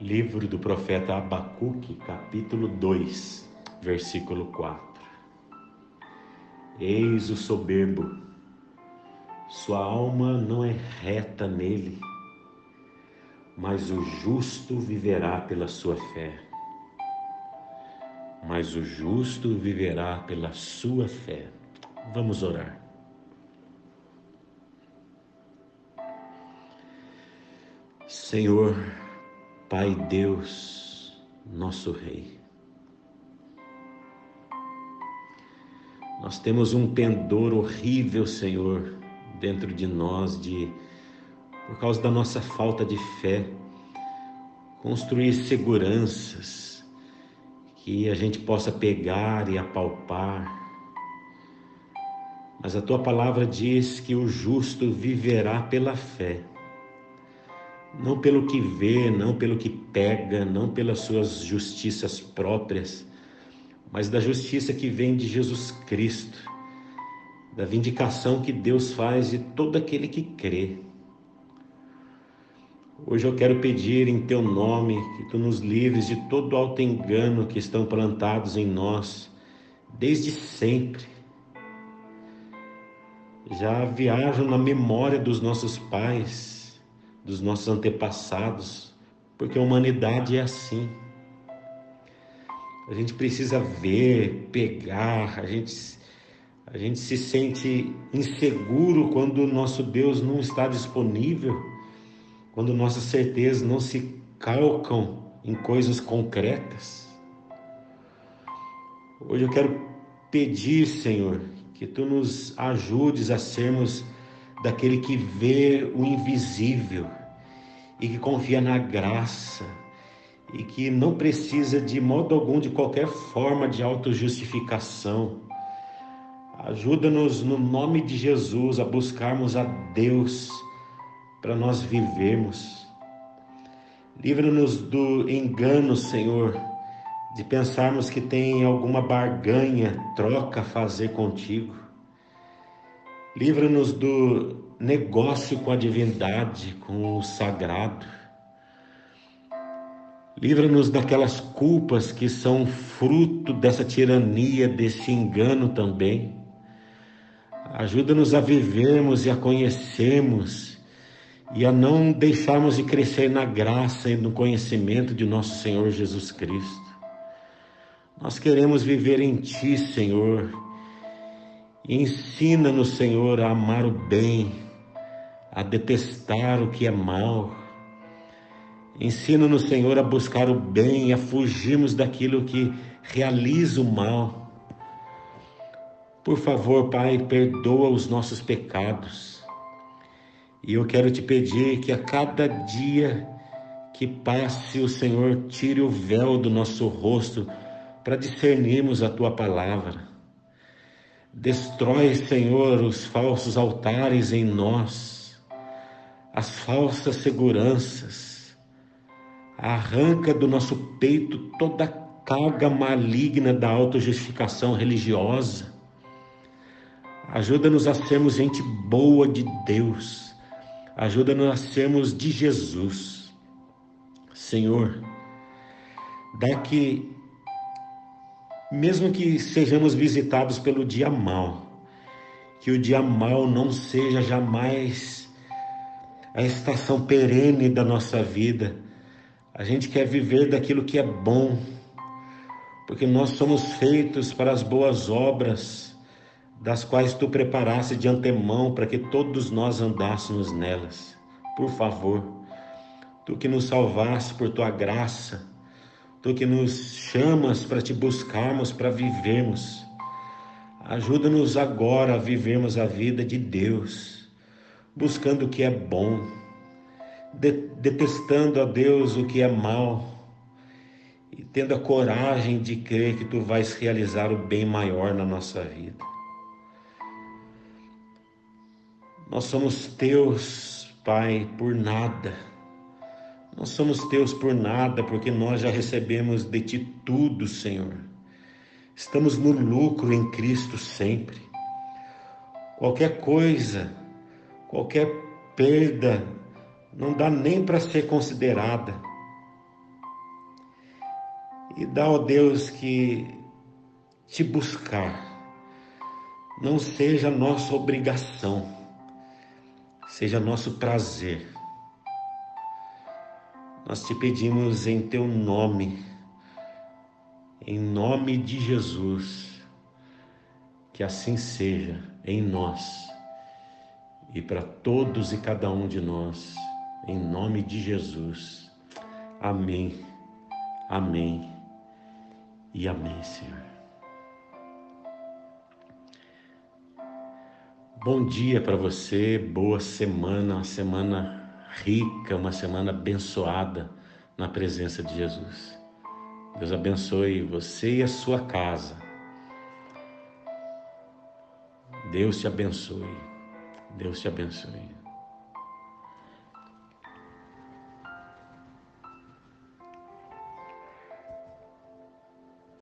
Livro do profeta Abacuque, capítulo 2, versículo 4. Eis o soberbo, sua alma não é reta nele, mas o justo viverá pela sua fé. Mas o justo viverá pela sua fé. Vamos orar. Senhor, Pai Deus, nosso Rei. Nós temos um pendor horrível, Senhor, dentro de nós de por causa da nossa falta de fé, construir seguranças que a gente possa pegar e apalpar. Mas a tua palavra diz que o justo viverá pela fé não pelo que vê, não pelo que pega, não pelas suas justiças próprias, mas da justiça que vem de Jesus Cristo, da vindicação que Deus faz de todo aquele que crê. Hoje eu quero pedir em teu nome que tu nos livres de todo alto engano que estão plantados em nós desde sempre. Já viajam na memória dos nossos pais, dos nossos antepassados, porque a humanidade é assim. A gente precisa ver, pegar, a gente, a gente se sente inseguro quando o nosso Deus não está disponível, quando nossas certezas não se calcam em coisas concretas. Hoje eu quero pedir, Senhor, que tu nos ajudes a sermos daquele que vê o invisível e que confia na graça e que não precisa de modo algum de qualquer forma de autojustificação. Ajuda-nos no nome de Jesus a buscarmos a Deus para nós vivermos. Livra-nos do engano, Senhor, de pensarmos que tem alguma barganha, troca a fazer contigo. Livra-nos do negócio com a divindade, com o sagrado. Livra-nos daquelas culpas que são fruto dessa tirania, desse engano também. Ajuda-nos a vivermos e a conhecermos e a não deixarmos de crescer na graça e no conhecimento de nosso Senhor Jesus Cristo. Nós queremos viver em Ti, Senhor Ensina-nos, Senhor, a amar o bem, a detestar o que é mal. Ensina-nos, Senhor, a buscar o bem, a fugirmos daquilo que realiza o mal. Por favor, Pai, perdoa os nossos pecados. E eu quero te pedir que a cada dia que passe, o Senhor tire o véu do nosso rosto para discernirmos a tua palavra. Destrói, Senhor, os falsos altares em nós, as falsas seguranças. Arranca do nosso peito toda a carga maligna da autojustificação religiosa. Ajuda-nos a sermos gente boa de Deus. Ajuda-nos a sermos de Jesus. Senhor, dá que mesmo que sejamos visitados pelo dia mal, que o dia mal não seja jamais a estação perene da nossa vida. A gente quer viver daquilo que é bom, porque nós somos feitos para as boas obras, das quais tu preparaste de antemão para que todos nós andássemos nelas. Por favor, tu que nos salvaste por tua graça, Tu que nos chamas para te buscarmos, para vivermos. Ajuda-nos agora a vivermos a vida de Deus, buscando o que é bom, detestando a Deus o que é mal e tendo a coragem de crer que tu vais realizar o bem maior na nossa vida. Nós somos teus, Pai, por nada nós somos teus por nada, porque nós já recebemos de ti tudo, Senhor. Estamos no lucro em Cristo sempre. Qualquer coisa, qualquer perda, não dá nem para ser considerada. E dá, ó Deus, que te buscar não seja nossa obrigação, seja nosso prazer. Nós te pedimos em teu nome, em nome de Jesus, que assim seja em nós e para todos e cada um de nós, em nome de Jesus. Amém, amém e amém, Senhor. Bom dia para você, boa semana, uma semana rica, uma semana abençoada na presença de Jesus. Deus abençoe você e a sua casa. Deus te abençoe. Deus te abençoe.